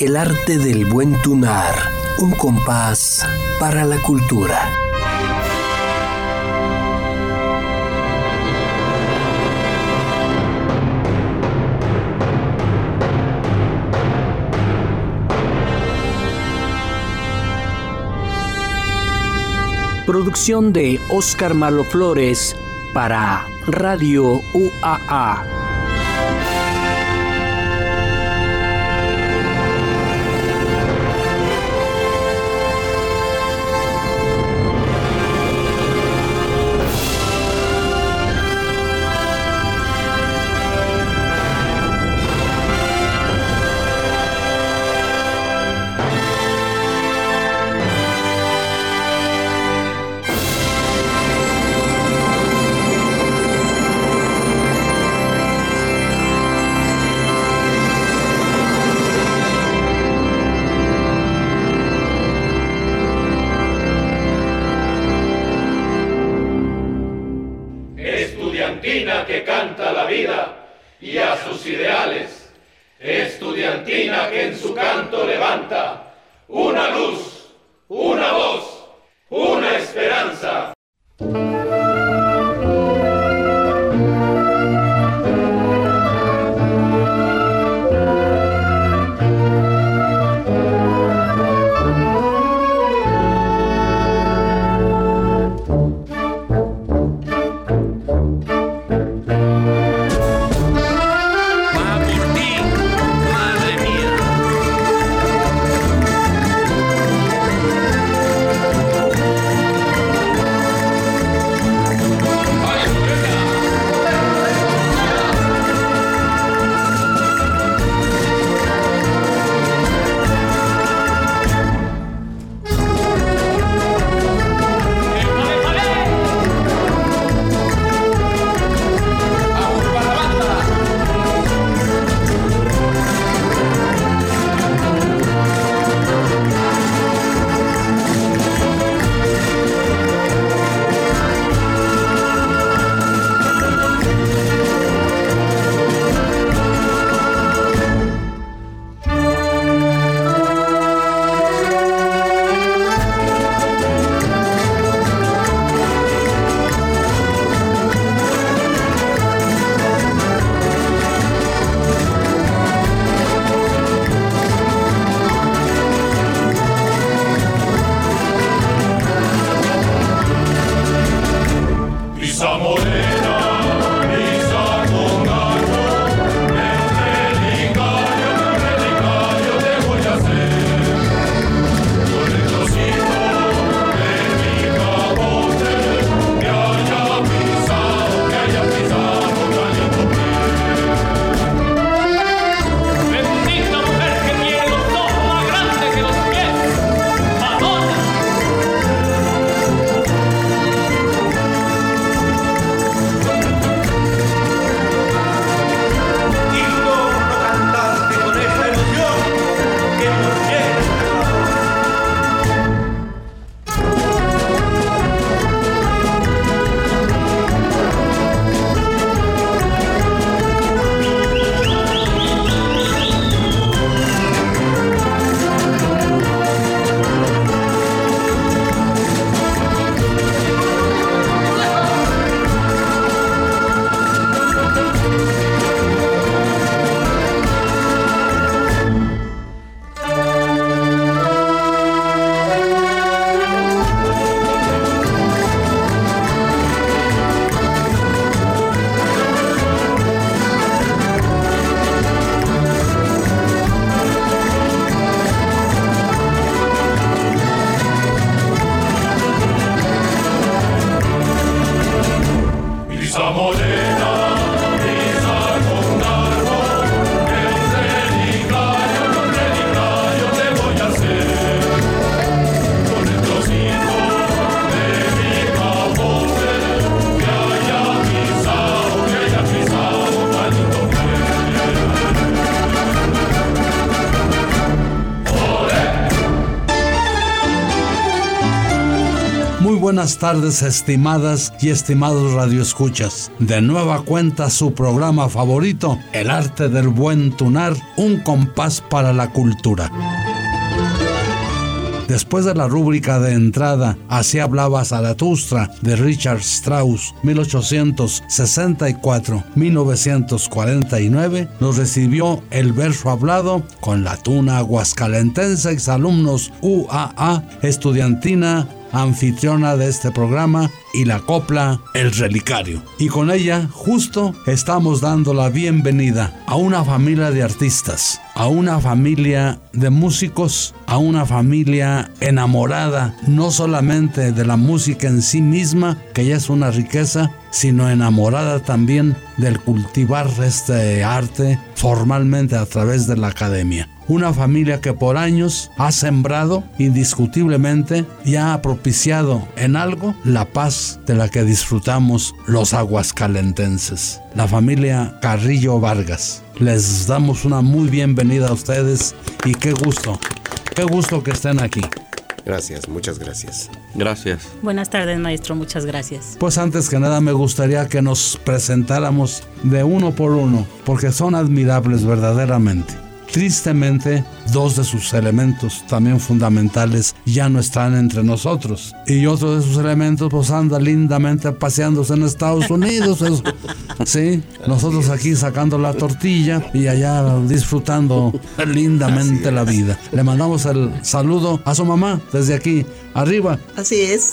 El arte del buen tunar, un compás para la cultura. Producción de Oscar Malo Flores para Radio UAA. Buenas tardes, estimadas y estimados radioescuchas. De nueva cuenta su programa favorito, El arte del buen tunar, un compás para la cultura. Después de la rúbrica de entrada, Así hablaba Zaratustra de Richard Strauss, 1864-1949, nos recibió el verso hablado con la tuna aguascalentense exalumnos UAA estudiantina anfitriona de este programa, y la copla El Relicario. Y con ella justo estamos dando la bienvenida a una familia de artistas, a una familia de músicos, a una familia enamorada no solamente de la música en sí misma, que ya es una riqueza, sino enamorada también del cultivar este arte formalmente a través de la academia una familia que por años ha sembrado indiscutiblemente y ha propiciado en algo la paz de la que disfrutamos los aguascalentenses. La familia Carrillo Vargas. Les damos una muy bienvenida a ustedes y qué gusto, qué gusto que estén aquí. Gracias, muchas gracias. Gracias. Buenas tardes, maestro, muchas gracias. Pues antes que nada me gustaría que nos presentáramos de uno por uno, porque son admirables verdaderamente. Tristemente, dos de sus elementos también fundamentales ya no están entre nosotros. Y otro de sus elementos pues anda lindamente paseándose en Estados Unidos. sí, nosotros aquí sacando la tortilla y allá disfrutando lindamente la vida. Le mandamos el saludo a su mamá desde aquí, arriba. Así es,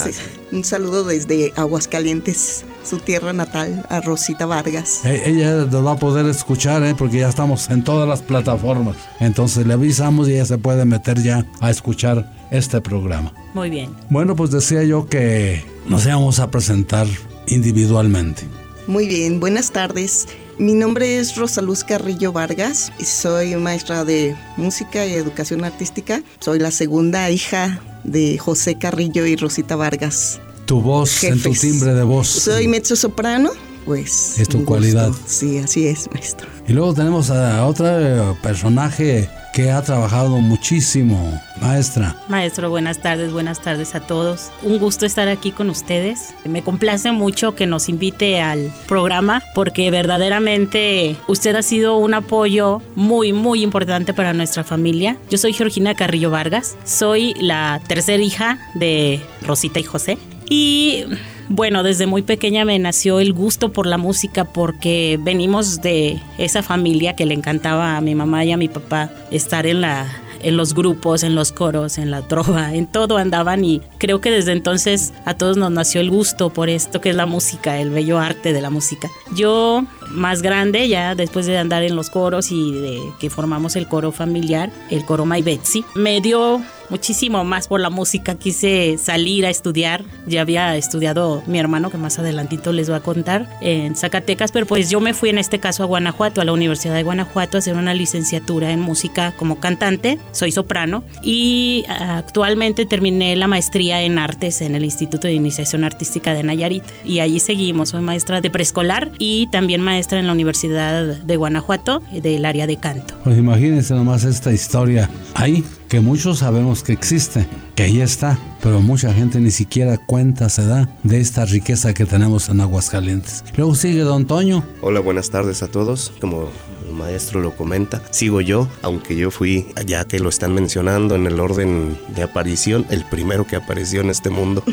un saludo desde Aguascalientes su tierra natal, a Rosita Vargas. Eh, ella lo va a poder escuchar, ¿eh? porque ya estamos en todas las plataformas. Entonces le avisamos y ella se puede meter ya a escuchar este programa. Muy bien. Bueno, pues decía yo que nos íbamos a presentar individualmente. Muy bien, buenas tardes. Mi nombre es Rosaluz Carrillo Vargas y soy maestra de música y educación artística. Soy la segunda hija de José Carrillo y Rosita Vargas tu voz, en tu timbre de voz. Soy mezzo soprano, pues. Es tu cualidad. Sí, así es, maestro. Y luego tenemos a otro personaje que ha trabajado muchísimo, maestra. Maestro, buenas tardes, buenas tardes a todos. Un gusto estar aquí con ustedes. Me complace mucho que nos invite al programa porque verdaderamente usted ha sido un apoyo muy, muy importante para nuestra familia. Yo soy Georgina Carrillo Vargas, soy la tercera hija de Rosita y José. Y bueno, desde muy pequeña me nació el gusto por la música porque venimos de esa familia que le encantaba a mi mamá y a mi papá estar en la en los grupos, en los coros, en la trova, en todo andaban y creo que desde entonces a todos nos nació el gusto por esto que es la música, el bello arte de la música. Yo más grande ya después de andar en los coros y de que formamos el coro familiar, el coro My Betsy, me dio muchísimo más por la música. Quise salir a estudiar. Ya había estudiado mi hermano, que más adelantito les voy a contar, en Zacatecas, pero pues yo me fui en este caso a Guanajuato, a la Universidad de Guanajuato, a hacer una licenciatura en música como cantante. Soy soprano y actualmente terminé la maestría en artes en el Instituto de Iniciación Artística de Nayarit. Y allí seguimos. Soy maestra de preescolar y también maestra en la Universidad de Guanajuato del área de canto. Pues imagínense nomás esta historia ahí que muchos sabemos que existe, que ahí está, pero mucha gente ni siquiera cuenta se da de esta riqueza que tenemos en Aguascalientes. Luego sigue don Toño. Hola, buenas tardes a todos. Como maestro lo comenta. Sigo yo, aunque yo fui, ya que lo están mencionando en el orden de aparición, el primero que apareció en este mundo.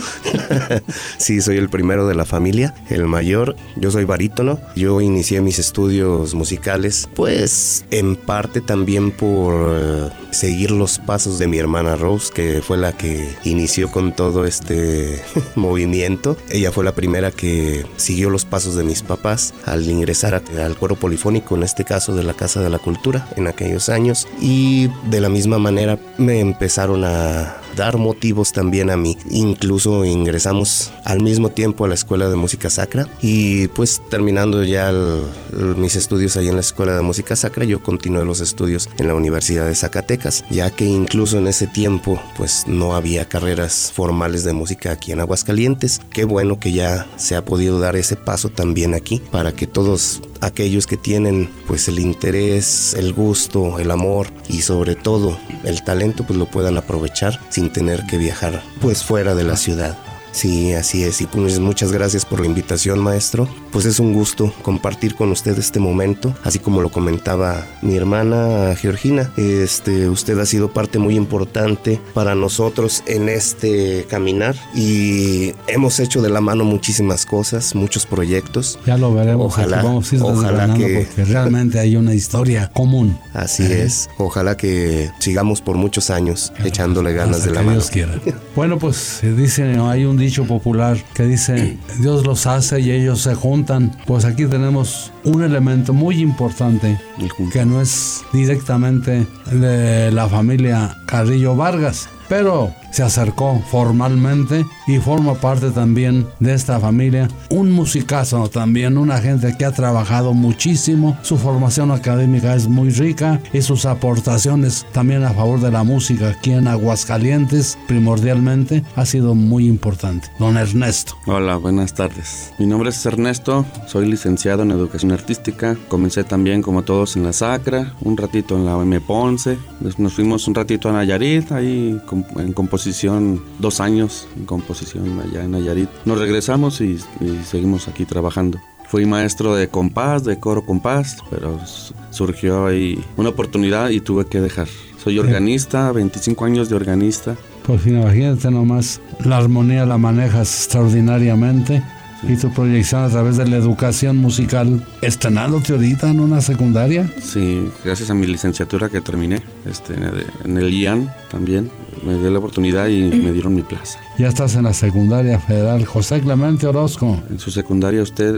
sí, soy el primero de la familia, el mayor. Yo soy barítono. Yo inicié mis estudios musicales, pues en parte también por eh, seguir los pasos de mi hermana Rose, que fue la que inició con todo este movimiento. Ella fue la primera que siguió los pasos de mis papás al ingresar al coro polifónico, en este caso de la Casa de la Cultura en aquellos años y de la misma manera me empezaron a dar motivos también a mí. Incluso ingresamos al mismo tiempo a la Escuela de Música Sacra y pues terminando ya mis estudios ahí en la Escuela de Música Sacra, yo continué los estudios en la Universidad de Zacatecas, ya que incluso en ese tiempo pues no había carreras formales de música aquí en Aguascalientes. Qué bueno que ya se ha podido dar ese paso también aquí para que todos aquellos que tienen pues el interés, el gusto, el amor y sobre todo el talento pues lo puedan aprovechar sin tener que viajar pues fuera de la ciudad. Sí, así es. Y pues muchas gracias por la invitación, maestro. Pues es un gusto compartir con usted este momento, así como lo comentaba mi hermana Georgina. Este, usted ha sido parte muy importante para nosotros en este caminar y hemos hecho de la mano muchísimas cosas, muchos proyectos. Ya lo veremos. Ojalá, vamos a ir ojalá que porque realmente hay una historia común. Así es. Ojalá que sigamos por muchos años echándole ganas de la que mano. Dios quiera. Bueno, pues se dice, hay un dicho popular que dice, Dios los hace y ellos se juntan. Pues aquí tenemos un elemento muy importante que no es directamente de la familia Carrillo Vargas, pero se acercó formalmente y forma parte también de esta familia. Un musicazo también, una gente que ha trabajado muchísimo. Su formación académica es muy rica y sus aportaciones también a favor de la música aquí en Aguascalientes, primordialmente, ha sido muy importante. Don Ernesto. Hola, buenas tardes. Mi nombre es Ernesto, soy licenciado en Educación Artística. Comencé también, como todos, en la Sacra, un ratito en la OM Ponce. Nos fuimos un ratito a Nayarit, ahí en composición, dos años en composición allá en Nayarit. Nos regresamos y, y seguimos aquí trabajando. Fui maestro de compás, de coro compás, pero surgió ahí una oportunidad y tuve que dejar. Soy organista, 25 años de organista. Pues imagínate nomás, la armonía la manejas extraordinariamente y tu proyección a través de la educación musical, estrenándote ahorita en una secundaria. Sí, gracias a mi licenciatura que terminé este, en el IAN también, me dio la oportunidad y me dieron mi plaza. Ya estás en la secundaria federal. José Clemente Orozco. En su secundaria usted,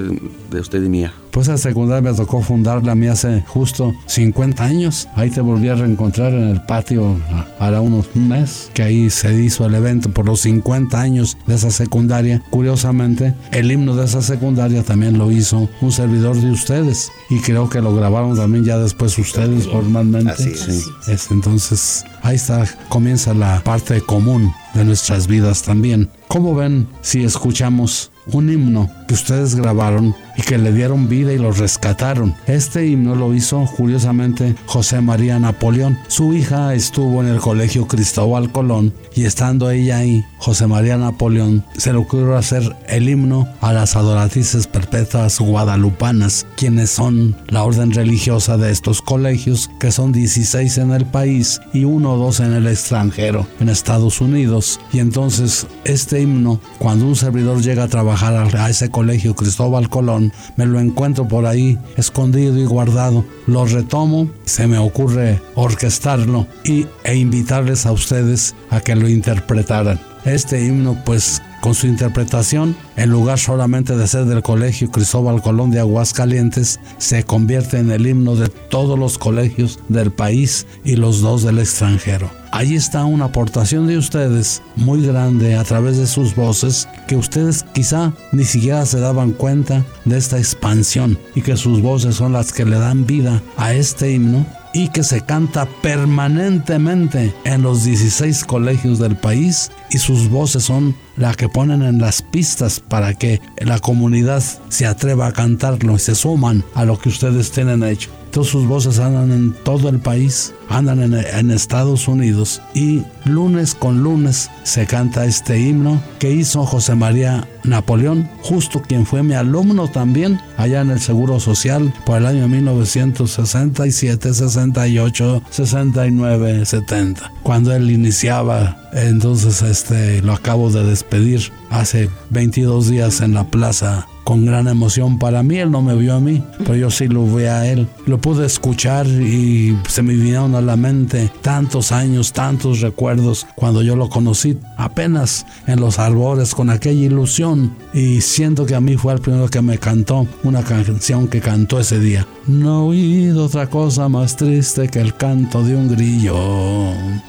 de usted y mía. Pues esa secundaria me tocó fundarla a mí hace justo 50 años. Ahí te volví a reencontrar en el patio hará unos un mes, que ahí se hizo el evento por los 50 años de esa secundaria. Curiosamente, el himno de esa secundaria también lo hizo un servidor de ustedes. Y creo que lo grabaron también ya después ustedes formalmente. Así es. Sí. Es, entonces, ahí está, comienza la parte común de nuestras vidas también. ¿Cómo ven si escuchamos un himno que ustedes grabaron y que le dieron vida y lo rescataron? Este himno lo hizo curiosamente José María Napoleón. Su hija estuvo en el colegio Cristóbal Colón y estando ella ahí, José María Napoleón se le ocurrió hacer el himno a las adoratrices perpetuas guadalupanas, quienes son la orden religiosa de estos colegios, que son 16 en el país y uno o dos en el extranjero, en Estados Unidos. Y entonces este himno, cuando un servidor llega a trabajar a ese colegio Cristóbal Colón, me lo encuentro por ahí escondido y guardado. Lo retomo, se me ocurre orquestarlo y, e invitarles a ustedes a que lo interpretaran. Este himno pues con su interpretación, en lugar solamente de ser del Colegio Cristóbal Colón de Aguascalientes, se convierte en el himno de todos los colegios del país y los dos del extranjero. Ahí está una aportación de ustedes muy grande a través de sus voces que ustedes quizá ni siquiera se daban cuenta de esta expansión y que sus voces son las que le dan vida a este himno y que se canta permanentemente en los 16 colegios del país y sus voces son la que ponen en las pistas para que la comunidad se atreva a cantarlo y se suman a lo que ustedes tienen hecho. Todas sus voces andan en todo el país, andan en, Estados Unidos y lunes con lunes se canta este himno que hizo José María Napoleón, justo quien fue mi alumno también allá en el Seguro Social por el año 1967, 68, 69, 70. Cuando él iniciaba, entonces este lo acabo de despedir hace 22 días en la plaza con gran emoción para mí. Él no me vio a mí, pero yo sí lo vi a él. Lo pude escuchar y se me vinieron a la mente tantos años, tantos recuerdos cuando yo lo conocí apenas en los albores con aquella ilusión. Y siento que a mí fue el primero que me cantó una canción que cantó ese día. No he oído otra cosa más triste que el canto de un grillo.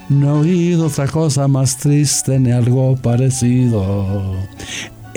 No he oído otra cosa más triste ni algo parecido.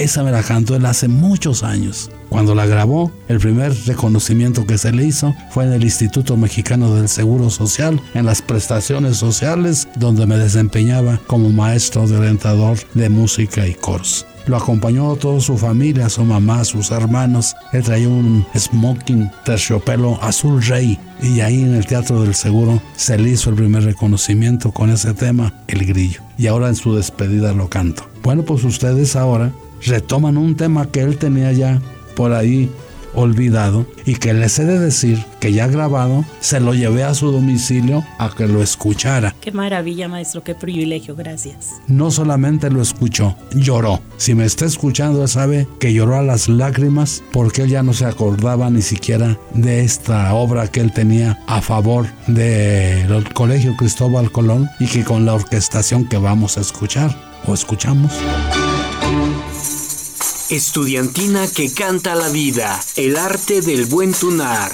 Esa me la cantó él hace muchos años. Cuando la grabó, el primer reconocimiento que se le hizo fue en el Instituto Mexicano del Seguro Social, en las prestaciones sociales, donde me desempeñaba como maestro de orientador de música y coros. Lo acompañó toda su familia, su mamá, sus hermanos. Él traía un smoking terciopelo azul rey. Y ahí en el Teatro del Seguro se le hizo el primer reconocimiento con ese tema, El Grillo. Y ahora en su despedida lo canto. Bueno, pues ustedes ahora retoman un tema que él tenía ya por ahí olvidado y que les he de decir que ya grabado, se lo llevé a su domicilio a que lo escuchara. Qué maravilla, maestro, qué privilegio, gracias. No solamente lo escuchó, lloró. Si me está escuchando, sabe que lloró a las lágrimas porque él ya no se acordaba ni siquiera de esta obra que él tenía a favor del Colegio Cristóbal Colón y que con la orquestación que vamos a escuchar o escuchamos. Estudiantina que canta la vida, el arte del buen tunar.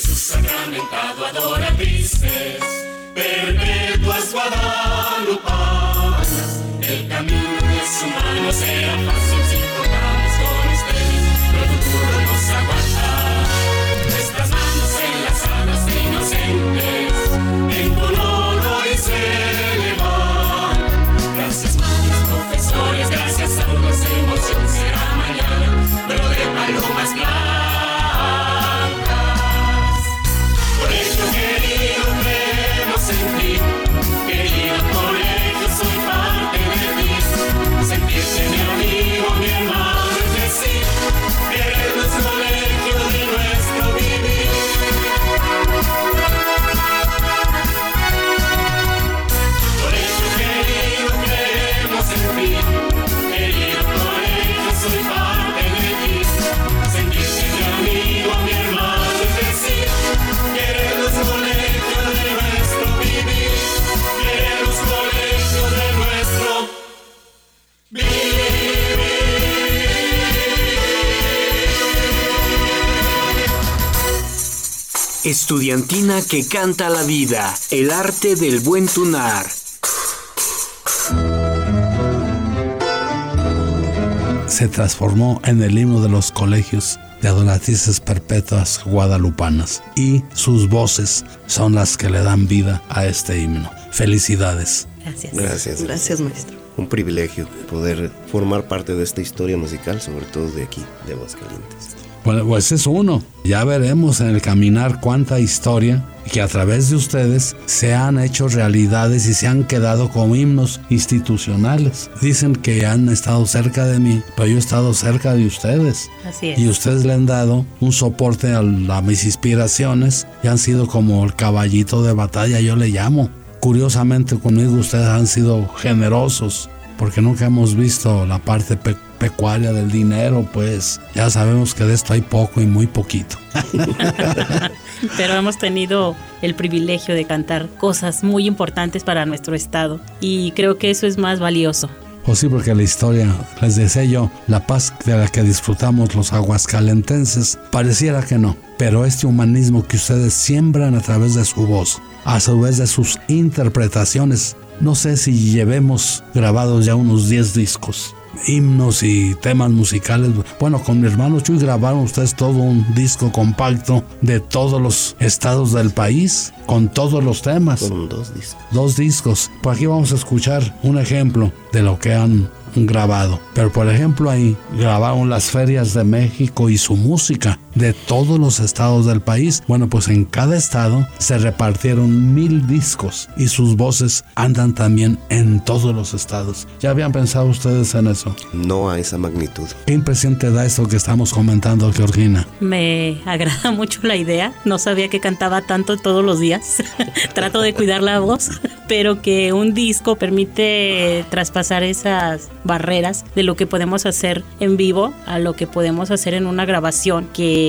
Jesús sacramentado adora pistes, perpetuas guadalupanas, el camino de su mano será fácil. Estudiantina que canta la vida, el arte del buen tunar. Se transformó en el himno de los colegios de adolescentes perpetuas guadalupanas y sus voces son las que le dan vida a este himno. Felicidades. Gracias. Gracias. Gracias, maestro. Un privilegio poder formar parte de esta historia musical, sobre todo de aquí, de Aguascalientes. Pues, pues es uno. Ya veremos en el caminar cuánta historia que a través de ustedes se han hecho realidades y se han quedado como himnos institucionales. Dicen que han estado cerca de mí, pero yo he estado cerca de ustedes. Así es. Y ustedes le han dado un soporte a, a mis inspiraciones y han sido como el caballito de batalla, yo le llamo. Curiosamente conmigo ustedes han sido generosos porque nunca hemos visto la parte pe- pecuaria del dinero, pues ya sabemos que de esto hay poco y muy poquito. Pero hemos tenido el privilegio de cantar cosas muy importantes para nuestro estado y creo que eso es más valioso. Pues sí, porque la historia, les decía yo, la paz de la que disfrutamos los aguascalentenses, pareciera que no. Pero este humanismo que ustedes siembran a través de su voz, a través de sus interpretaciones, no sé si llevemos grabados ya unos 10 discos himnos y temas musicales. Bueno, con mi hermano Chuy grabaron ustedes todo un disco compacto de todos los estados del país, con todos los temas. Con dos discos. Dos discos. Por aquí vamos a escuchar un ejemplo de lo que han grabado. Pero por ejemplo ahí grabaron las ferias de México y su música de todos los estados del país. Bueno, pues en cada estado se repartieron mil discos y sus voces andan también en todos los estados. ¿Ya habían pensado ustedes en eso? No a esa magnitud. ¿Qué impresión te da esto que estamos comentando, Georgina? Me agrada mucho la idea. No sabía que cantaba tanto todos los días. Trato de cuidar la voz, pero que un disco permite traspasar esas barreras de lo que podemos hacer en vivo a lo que podemos hacer en una grabación que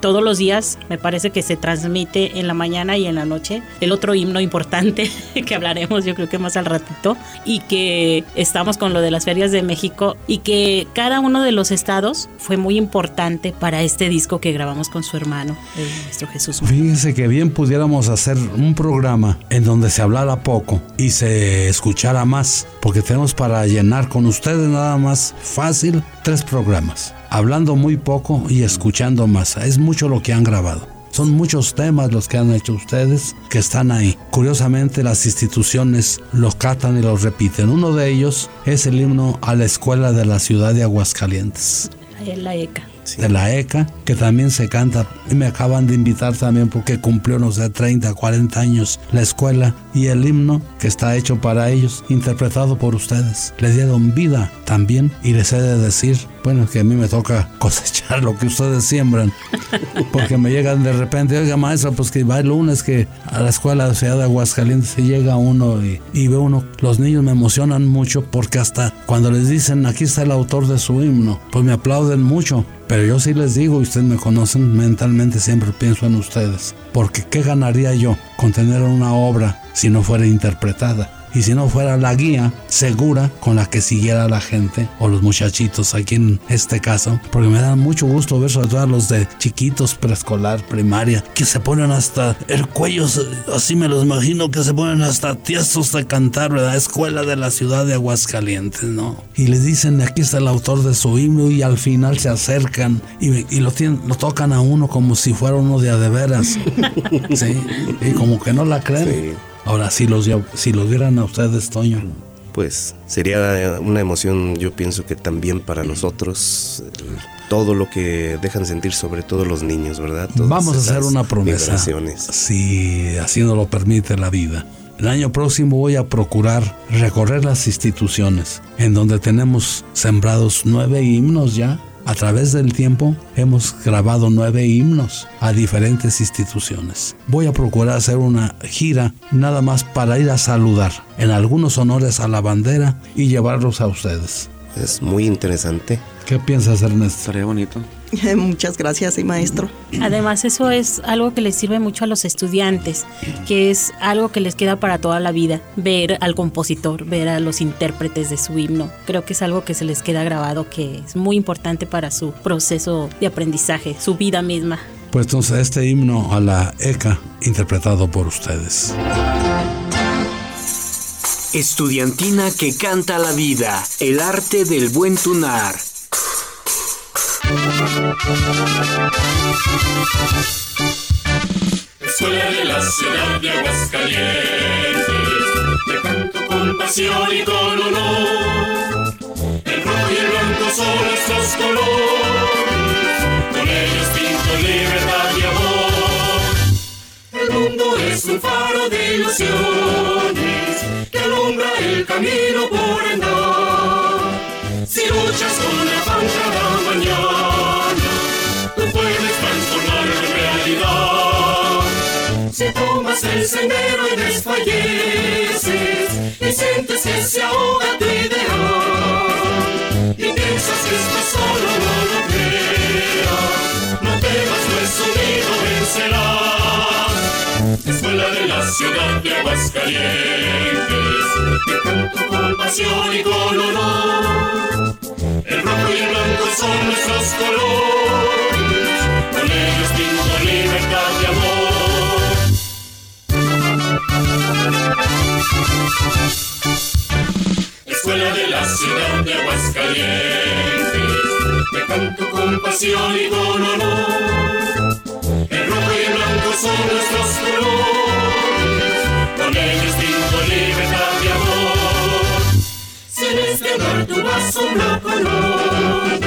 todos los días me parece que se transmite en la mañana y en la noche. El otro himno importante que hablaremos yo creo que más al ratito y que estamos con lo de las ferias de México y que cada uno de los estados fue muy importante para este disco que grabamos con su hermano, el maestro Jesús. Fíjense que bien pudiéramos hacer un programa en donde se hablara poco y se escuchara más, porque tenemos para llenar con ustedes nada más fácil tres programas, hablando muy poco y escuchando más. Es mucho lo que han grabado. Son muchos temas los que han hecho ustedes que están ahí. Curiosamente las instituciones los catan y los repiten. Uno de ellos es el himno a la escuela de la ciudad de Aguascalientes. La ECA. Sí. de la ECA, que también se canta y me acaban de invitar también porque cumplió, no sé, 30, 40 años la escuela y el himno que está hecho para ellos, interpretado por ustedes. Le dieron vida también y les he de decir, bueno, que a mí me toca cosechar lo que ustedes siembran, porque me llegan de repente, oiga maestra, pues que va el lunes que a la escuela de Ciudad de Aguascalientes se llega uno y, y ve uno, los niños me emocionan mucho porque hasta cuando les dicen, aquí está el autor de su himno, pues me aplauden mucho. Pero yo sí les digo, y ustedes me conocen, mentalmente siempre pienso en ustedes. Porque ¿qué ganaría yo con tener una obra si no fuera interpretada? Y si no fuera la guía segura con la que siguiera la gente o los muchachitos aquí en este caso, porque me da mucho gusto ver sobre todo a los de chiquitos, preescolar, primaria, que se ponen hasta el cuello, así me los imagino, que se ponen hasta tiesos de cantar, ¿verdad? Escuela de la ciudad de Aguascalientes, ¿no? Y les dicen, aquí está el autor de su himno y al final se acercan y, y lo, tienen, lo tocan a uno como si fuera uno de a de veras. sí, y como que no la creen. Sí. Ahora, si los, si los vieran a ustedes, Toño, Pues sería una emoción, yo pienso que también para nosotros, eh, todo lo que dejan sentir, sobre todo los niños, ¿verdad? Todas vamos a hacer una promesa. Si así nos lo permite la vida. El año próximo voy a procurar recorrer las instituciones en donde tenemos sembrados nueve himnos ya. A través del tiempo hemos grabado nueve himnos a diferentes instituciones. Voy a procurar hacer una gira nada más para ir a saludar en algunos honores a la bandera y llevarlos a ustedes. Es muy interesante. ¿Qué piensas, Ernesto? Estaría bonito. Muchas gracias, sí, maestro. Además, eso es algo que les sirve mucho a los estudiantes, que es algo que les queda para toda la vida, ver al compositor, ver a los intérpretes de su himno. Creo que es algo que se les queda grabado, que es muy importante para su proceso de aprendizaje, su vida misma. Pues entonces este himno a la ECA interpretado por ustedes. Estudiantina que canta la vida, el arte del buen tunar. Escuela de la ciudad de Aguascalientes, te canto con pasión y con honor. El rojo y el blanco son nuestros colores, con ellos pinto libertad y amor. El mundo es un faro de ilusiones que alumbra el camino por andar. Si luchas con afán cada mañana, tú puedes transformarlo en realidad. Si tomas el sendero y desfalleces y sientes que se ahoga tu ideal y piensas que estás solo, no lo creas. No temas, pues unido vencerás escuela de la ciudad de Aguascalientes, que tanto con pasión y con honor, el rojo y el blanco son nuestros colores, con ellos pinta libertad y amor. Escuela de la ciudad de Aguascalientes, que canto con pasión y con honor, el rojo y el blanco son nuestros colores. Con el distinto libertad y amor. Si en este tu vaso blanco color,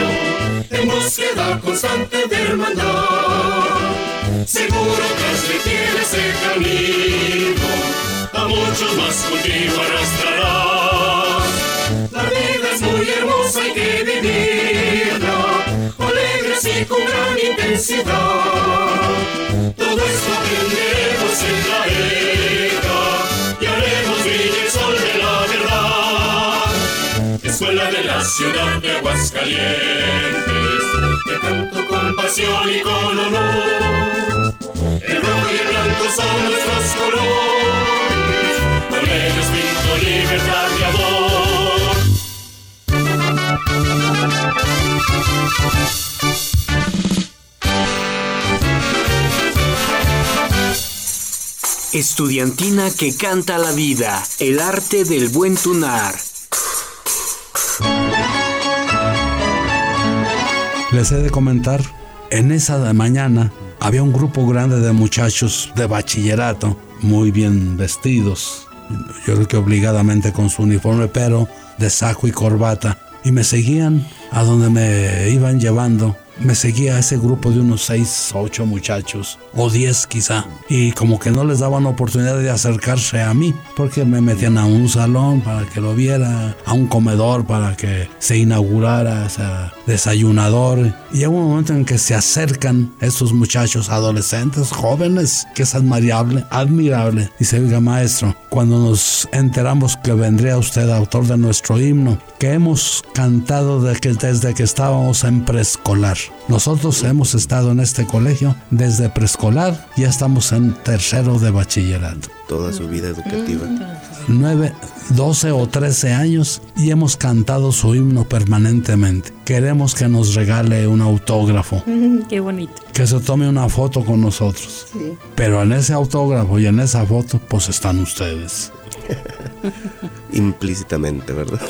en búsqueda constante de hermandad. Seguro transmitir ese camino, a muchos más contigo arrastrarás. La vida es muy hermosa, hay que vivirla, alegres y con gran intensidad. Todo esto aprenderemos en la era y haremos brillar el sol de la verdad. Escuela de la ciudad de Aguascalientes, te canto con pasión y con honor. El rojo y el blanco son nuestros colores, con ellos pinto libertad y amor. Estudiantina que canta la vida, el arte del buen tunar. Les he de comentar, en esa mañana había un grupo grande de muchachos de bachillerato, muy bien vestidos, yo creo que obligadamente con su uniforme, pero de saco y corbata, y me seguían a donde me iban llevando. Me seguía ese grupo de unos seis, ocho muchachos, o diez quizá, y como que no les daban oportunidad de acercarse a mí, porque me metían a un salón para que lo viera, a un comedor para que se inaugurara ese desayunador. Y llega un momento en que se acercan estos muchachos adolescentes, jóvenes, que es admirable, admirable. Dice, oiga maestro, cuando nos enteramos que vendría usted autor de nuestro himno, que hemos cantado desde que estábamos en preescolar. Nosotros hemos estado en este colegio desde preescolar, ya estamos en tercero de bachillerato. Toda su vida educativa. 9, 12 o 13 años y hemos cantado su himno permanentemente. Queremos que nos regale un autógrafo, Qué bonito. que se tome una foto con nosotros. Sí. Pero en ese autógrafo y en esa foto, pues están ustedes. Implícitamente, ¿verdad?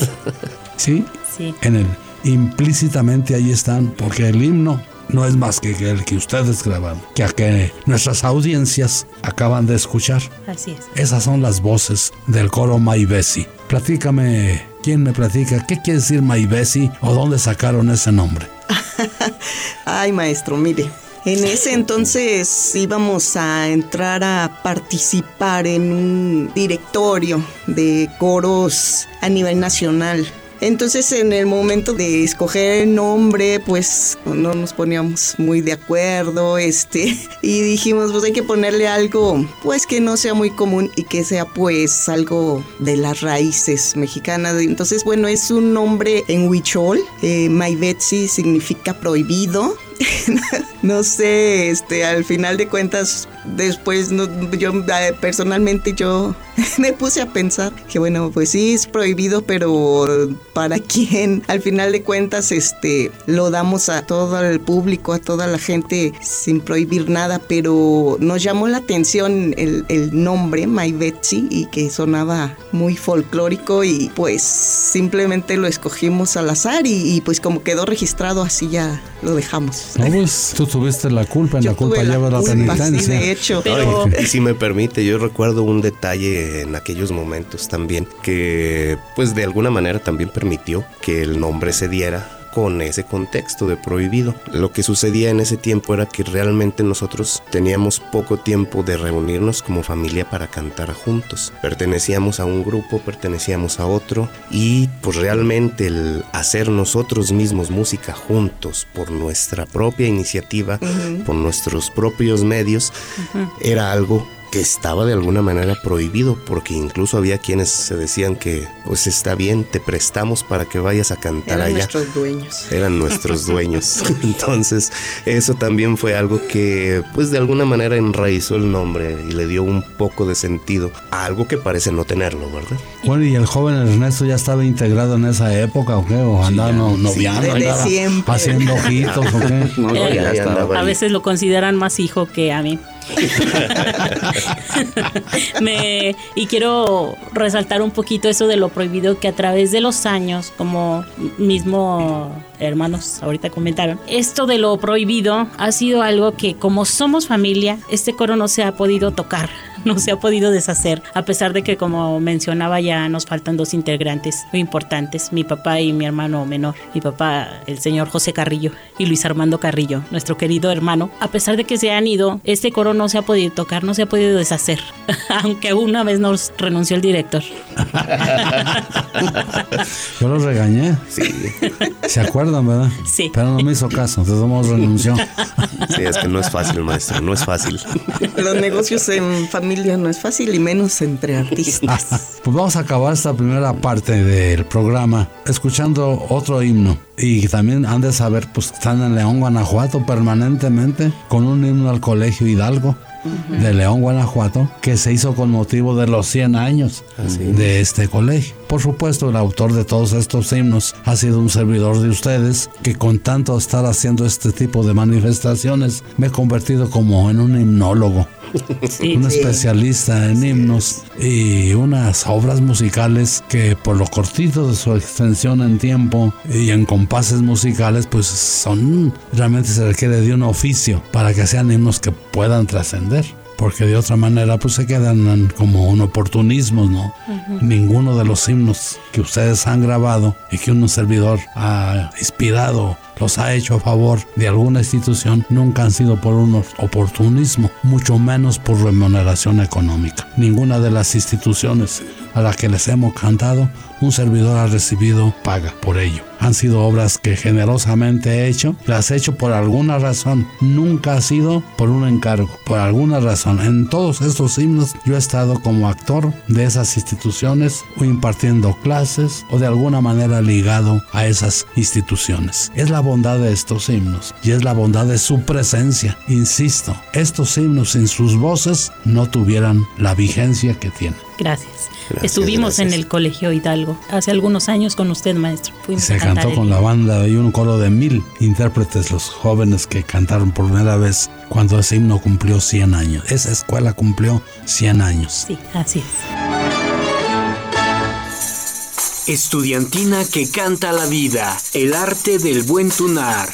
¿Sí? Sí. En el implícitamente ahí están, porque el himno no es más que el que ustedes graban, que a que nuestras audiencias acaban de escuchar. Así es. Esas son las voces del coro Maibesi. Platícame, ¿quién me platica? ¿Qué quiere decir Maibesi o dónde sacaron ese nombre? Ay, maestro, mire. En ese entonces íbamos a entrar a participar en un directorio de coros a nivel nacional. Entonces en el momento de escoger el nombre, pues no nos poníamos muy de acuerdo, este, y dijimos, pues hay que ponerle algo, pues que no sea muy común y que sea pues algo de las raíces mexicanas. Entonces, bueno, es un nombre en huichol, eh, Maibetsi significa prohibido, no sé, este, al final de cuentas, después yo eh, personalmente yo me puse a pensar que bueno, pues sí es prohibido, pero para quién, al final de cuentas, este, lo damos a todo el público, a toda la gente sin prohibir nada, pero nos llamó la atención el, el nombre, My Betsy, y que sonaba muy folclórico y pues simplemente lo escogimos al azar y, y, pues como quedó registrado así ya lo dejamos. No, pues tú tuviste la culpa, en Yo la culpa la lleva la culpa, penitencia. sí, de hecho. Pero- Ay, y si me permite, yo recuerdo un detalle en aquellos momentos también que pues de alguna manera también permitió que el nombre se diera con ese contexto de prohibido. Lo que sucedía en ese tiempo era que realmente nosotros teníamos poco tiempo de reunirnos como familia para cantar juntos. Pertenecíamos a un grupo, pertenecíamos a otro y pues realmente el hacer nosotros mismos música juntos por nuestra propia iniciativa, por nuestros propios medios, era algo que estaba de alguna manera prohibido porque incluso había quienes se decían que pues está bien, te prestamos para que vayas a cantar Eran allá nuestros dueños. eran nuestros dueños. Entonces, eso también fue algo que, pues de alguna manera enraizó el nombre y le dio un poco de sentido a algo que parece no tenerlo, ¿verdad? Bueno, y el joven Ernesto ya estaba integrado en esa época, ¿o qué? ¿O andaba no- noviando? andaba haciendo ojitos, ¿o qué? No, Eh, ya andaba A veces lo consideran más hijo que a mí. Me, y quiero resaltar un poquito eso de lo prohibido que a través de los años, como mismo hermanos ahorita comentaron, esto de lo prohibido ha sido algo que como somos familia, este coro no se ha podido tocar no se ha podido deshacer, a pesar de que, como mencionaba, ya nos faltan dos integrantes muy importantes, mi papá y mi hermano menor. Mi papá, el señor José Carrillo, y Luis Armando Carrillo, nuestro querido hermano. A pesar de que se han ido, este coro no se ha podido tocar, no se ha podido deshacer, aunque una vez nos renunció el director. Yo lo regañé. Sí, ¿Se acuerdan, verdad? Sí. Pero no me hizo caso, de todos modos renunció. sí, es que no es fácil, maestro, no es fácil. Los negocios en familia no es fácil y menos entre artistas. Pues vamos a acabar esta primera parte del programa escuchando otro himno. Y también han de saber, pues están en León, Guanajuato permanentemente con un himno al Colegio Hidalgo de León, Guanajuato, que se hizo con motivo de los 100 años de este colegio. Por supuesto, el autor de todos estos himnos ha sido un servidor de ustedes, que con tanto estar haciendo este tipo de manifestaciones, me he convertido como en un himnólogo. Sí, un sí. especialista en himnos y unas obras musicales que por lo cortito de su extensión en tiempo y en compases musicales pues son realmente se requiere de un oficio para que sean himnos que puedan trascender porque de otra manera pues se quedan como un oportunismo, ¿no? Ninguno de los himnos que ustedes han grabado y que un servidor ha inspirado los ha hecho a favor de alguna institución nunca han sido por un oportunismo, mucho menos por remuneración económica. Ninguna de las instituciones a las que les hemos cantado, un servidor ha recibido paga por ello. Han sido obras que generosamente he hecho, las he hecho por alguna razón, nunca ha sido por un encargo, por alguna razón. En todos estos himnos yo he estado como actor de esas instituciones o impartiendo clases o de alguna manera ligado a esas instituciones. Es la bondad de estos himnos y es la bondad de su presencia. Insisto, estos himnos sin sus voces no tuvieran la vigencia que tienen. Gracias. Gracias, Estuvimos en el Colegio Hidalgo hace algunos años con usted, maestro. Fuimos Se a cantó con la banda y un coro de mil intérpretes, los jóvenes que cantaron por primera vez cuando ese himno cumplió 100 años. Esa escuela cumplió 100 años. Sí, así es. Estudiantina que canta la vida, el arte del buen tunar.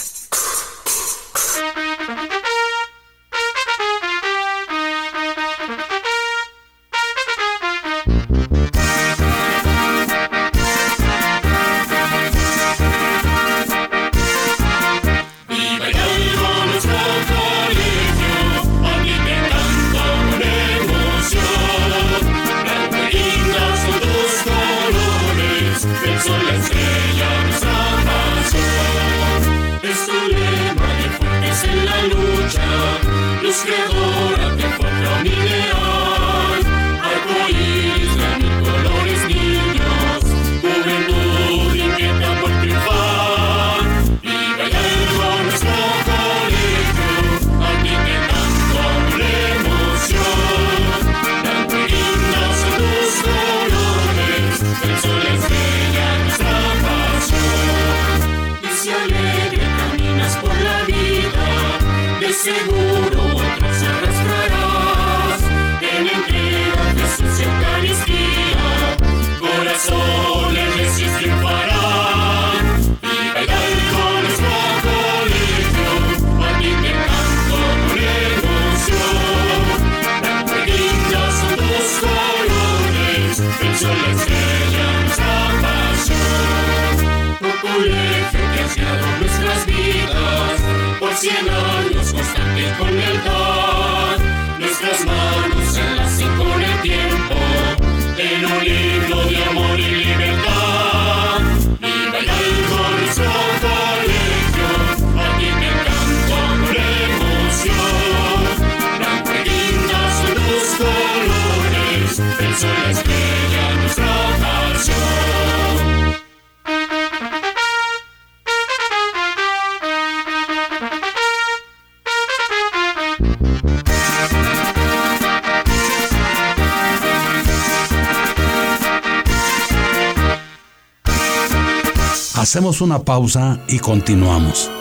Hacemos una pausa y continuamos.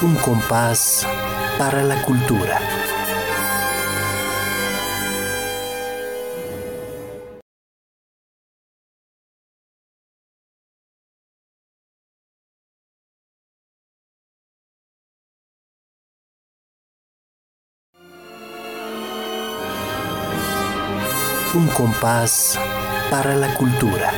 Un compás para la cultura. Un compás para la cultura.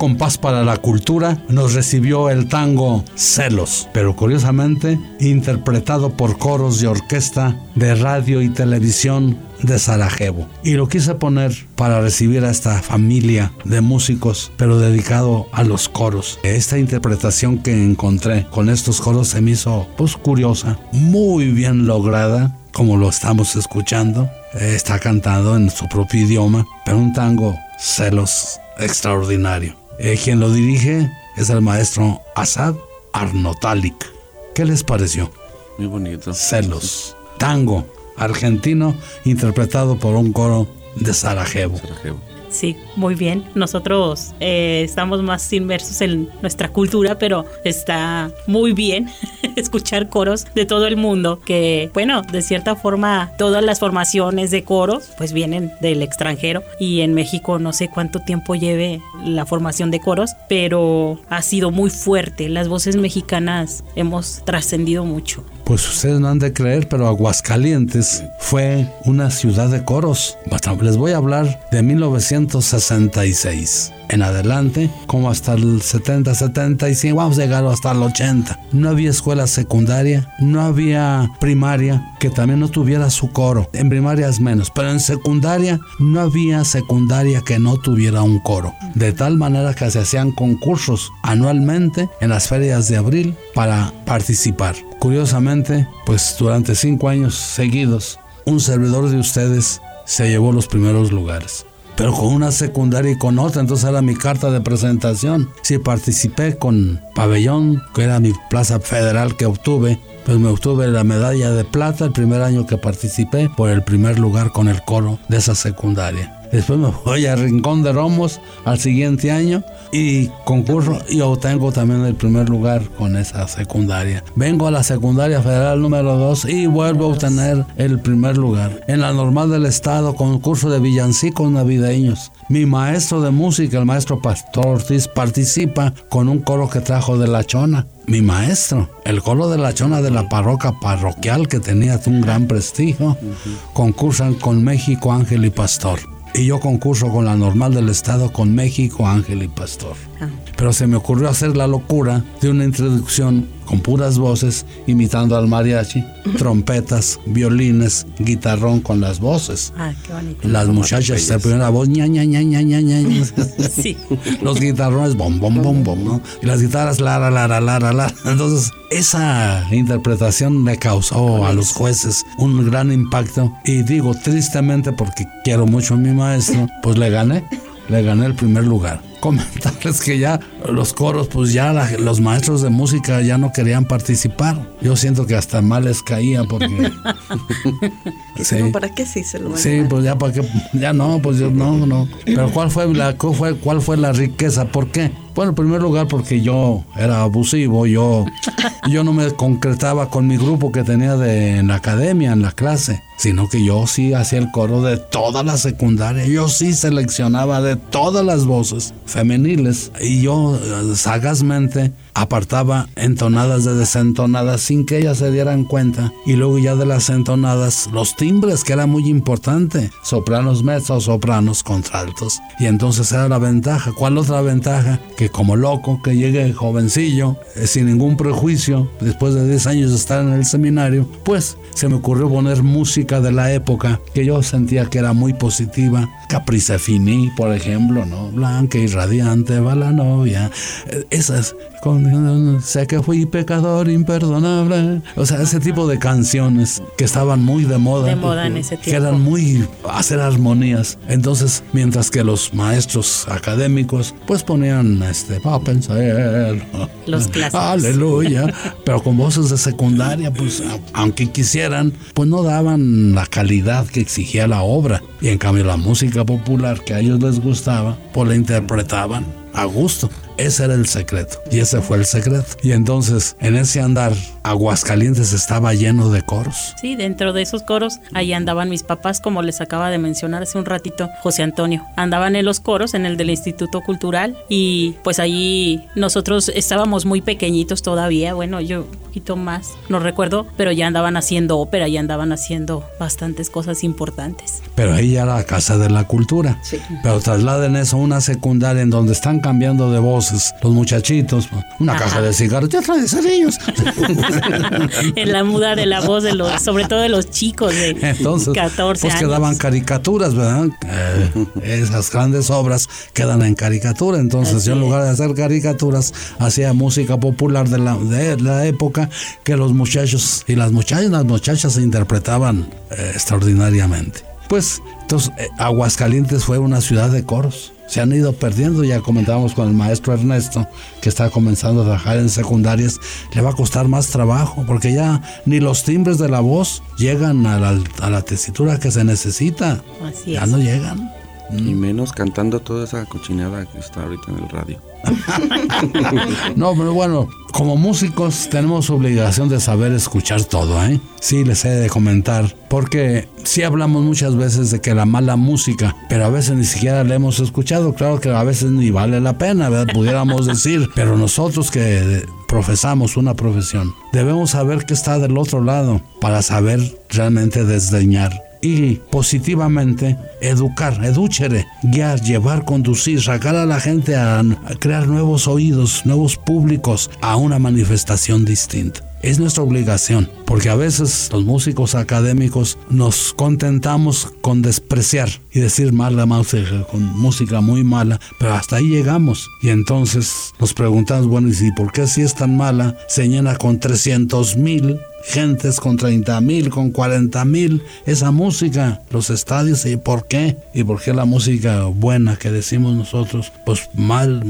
Compás para la cultura nos recibió el tango Celos, pero curiosamente interpretado por coros de orquesta de radio y televisión de Sarajevo. Y lo quise poner para recibir a esta familia de músicos, pero dedicado a los coros. Esta interpretación que encontré con estos coros se me hizo pues curiosa, muy bien lograda, como lo estamos escuchando. Está cantado en su propio idioma, pero un tango celos extraordinario. Eh, quien lo dirige es el maestro Asad Arnotalik. ¿Qué les pareció? Muy bonito. Celos. Tango argentino interpretado por un coro de Sarajevo. Sarajevo. Sí, muy bien. Nosotros eh, estamos más inmersos en nuestra cultura, pero está muy bien escuchar coros de todo el mundo, que bueno, de cierta forma todas las formaciones de coros pues vienen del extranjero y en México no sé cuánto tiempo lleve la formación de coros, pero ha sido muy fuerte. Las voces mexicanas hemos trascendido mucho. Pues ustedes no han de creer, pero Aguascalientes fue una ciudad de coros. Les voy a hablar de 1966 en adelante, como hasta el 70, 75, vamos a llegar hasta el 80. No había escuela secundaria, no había primaria que también no tuviera su coro. En primaria es menos, pero en secundaria no había secundaria que no tuviera un coro. De tal manera que se hacían concursos anualmente en las ferias de abril para participar. Curiosamente, pues durante cinco años seguidos, un servidor de ustedes se llevó los primeros lugares. Pero con una secundaria y con otra, entonces era mi carta de presentación. Si participé con Pabellón, que era mi plaza federal que obtuve, pues me obtuve la medalla de plata el primer año que participé por el primer lugar con el coro de esa secundaria. Después me voy a Rincón de Romos al siguiente año y concurso y obtengo también el primer lugar con esa secundaria. Vengo a la secundaria federal número 2 y vuelvo a obtener el primer lugar. En la normal del estado, concurso de villancicos navideños. Mi maestro de música, el maestro Pastor Ortiz, participa con un coro que trajo de La Chona. Mi maestro, el coro de La Chona de la parroquia parroquial que tenía un gran prestigio, concursan con México Ángel y Pastor. Y yo concurso con la normal del estado con México, Ángel y Pastor. Pero se me ocurrió hacer la locura de una introducción con puras voces, imitando al mariachi, trompetas, violines, guitarrón con las voces. Ah, qué bonito. Las muchachas de primera voz, ña, ña, ña, ña, ña, ña. Sí. Los guitarrones, bom, bom, bom, bom, ¿no? Y las guitarras, lara, lara, lara, lara. Entonces, esa interpretación le causó a los jueces un gran impacto. Y digo, tristemente, porque quiero mucho a mi maestro, pues le gané. Le gané el primer lugar. Comentarles que ya los coros, pues ya la- los maestros de música ya no querían participar. Yo siento que hasta mal les caía porque... Sí. No, ¿Para qué sí se lo Sí, pues ya para qué, ya no, pues yo no, no. Pero ¿cuál fue la cuál fue, cuál fue la riqueza? ¿Por qué? Bueno, en primer lugar porque yo era abusivo, yo yo no me concretaba con mi grupo que tenía de en la academia, en la clase, sino que yo sí hacía el coro de toda la secundaria, yo sí seleccionaba de todas las voces femeniles y yo eh, sagazmente apartaba entonadas de desentonadas sin que ellas se dieran cuenta y luego ya de las entonadas los timbres que era muy importante sopranos mezzo sopranos contraltos. Y entonces era la ventaja. ¿cuál otra ventaja? que como loco que llegué jovencillo eh, sin ningún prejuicio después de 10 años de estar en el seminario pues se me ocurrió poner música de la época que yo sentía que era muy positiva. Caprice Fini por ejemplo no blanca y radiante va la novia. Eh, esas con- sé que fui pecador imperdonable. O sea, ese tipo de canciones que estaban muy de moda. De moda en ese Que tiempo. eran muy hacer armonías. Entonces, mientras que los maestros académicos, pues ponían este, pa' pensar. Los clásicos. Aleluya. Pero con voces de secundaria, pues, a- aunque quisieran, pues no daban la calidad que exigía la obra. Y en cambio, la música popular que a ellos les gustaba, pues la interpretaban a gusto. Ese era el secreto. Y ese fue el secreto. Y entonces, en ese andar, Aguascalientes estaba lleno de coros. Sí, dentro de esos coros, ahí andaban mis papás, como les acaba de mencionar hace un ratito José Antonio. Andaban en los coros, en el del Instituto Cultural, y pues allí nosotros estábamos muy pequeñitos todavía, bueno, yo un poquito más, no recuerdo, pero ya andaban haciendo ópera, ya andaban haciendo bastantes cosas importantes. Pero ahí ya era la Casa de la Cultura. Sí. Pero trasladen eso a una secundaria en donde están cambiando de los muchachitos. Una caja de cigarros, ya trae cerillos. en la muda de la voz de los, sobre todo de los chicos de Entonces, 14 pues años. quedaban caricaturas, ¿verdad? Eh, esas grandes obras quedan en caricatura. Entonces, Así yo en lugar de hacer caricaturas, hacía música popular de la, de la época que los muchachos y las muchachas, las muchachas se interpretaban eh, extraordinariamente. Pues, entonces, eh, Aguascalientes fue una ciudad de coros. Se han ido perdiendo, ya comentábamos con el maestro Ernesto, que está comenzando a trabajar en secundarias, le va a costar más trabajo, porque ya ni los timbres de la voz llegan a la, a la tesitura que se necesita. Así ya es. no llegan. Y menos cantando toda esa cochinada que está ahorita en el radio. No, pero bueno, como músicos tenemos obligación de saber escuchar todo, ¿eh? Sí, les he de comentar, porque sí hablamos muchas veces de que la mala música, pero a veces ni siquiera la hemos escuchado, claro que a veces ni vale la pena, ¿verdad? Pudiéramos decir, pero nosotros que profesamos una profesión, debemos saber que está del otro lado para saber realmente desdeñar y positivamente educar, edúchere, guiar, llevar, conducir, sacar a la gente a, a crear nuevos oídos, nuevos públicos a una manifestación distinta. Es nuestra obligación, porque a veces los músicos académicos nos contentamos con despreciar y decir mala música, con música muy mala, pero hasta ahí llegamos. Y entonces nos preguntamos, bueno, ¿y si por qué si es tan mala se llena con 300 mil gentes con 30 mil, con 40 mil, esa música, los estadios, ¿y por qué? ¿Y por qué la música buena que decimos nosotros, pues mal,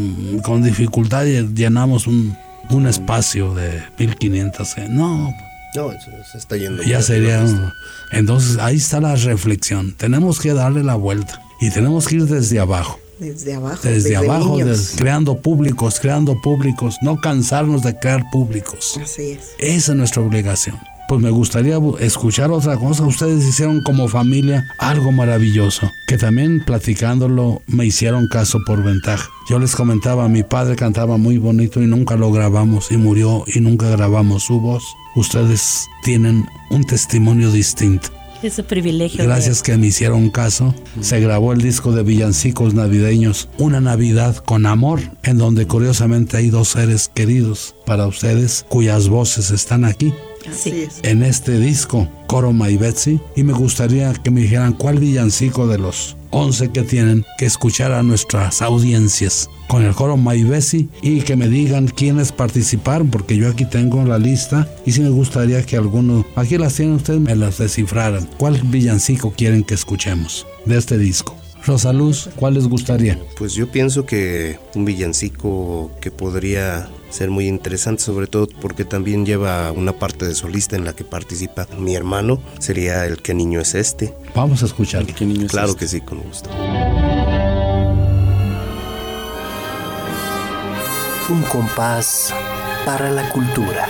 con dificultad llenamos un, un espacio de 1500? eh? No, No, se está yendo. ya sería... un- Entonces ahí está la reflexión, tenemos que darle la vuelta y tenemos que ir desde abajo. Desde abajo. Desde, abajo, creando públicos, creando públicos, no cansarnos de crear públicos. Así es. Esa es nuestra obligación. Pues me gustaría escuchar otra cosa. Ustedes hicieron como familia algo maravilloso, que también platicándolo me hicieron caso por ventaja. Yo les comentaba, mi padre cantaba muy bonito y nunca lo grabamos y murió y nunca grabamos su voz. Ustedes tienen un testimonio distinto. Ese privilegio. de- Gracias que me hicieron caso. Se grabó el disco de villancicos navideños, Una Navidad con Amor, en donde curiosamente hay dos seres queridos para ustedes cuyas voces están aquí Así Sí. es. en este disco, Coroma y Betsy, y me gustaría que me dijeran cuál villancico de los 11 que tienen que escuchar a nuestras audiencias con el coro My Betsy y que me digan quiénes participaron, porque yo aquí tengo la lista y sí me gustaría que alguno, aquí las tienen ustedes, me las descifraran. ¿Cuál villancico quieren que escuchemos de este disco? Rosa Luz, ¿cuál les gustaría? Pues yo pienso que un villancico que podría ser muy interesante, sobre todo porque también lleva una parte de solista en la que participa mi hermano, sería el que niño es este. Vamos a escuchar. ¿Qué niño es Claro este? que sí, con gusto. Un compás para la cultura.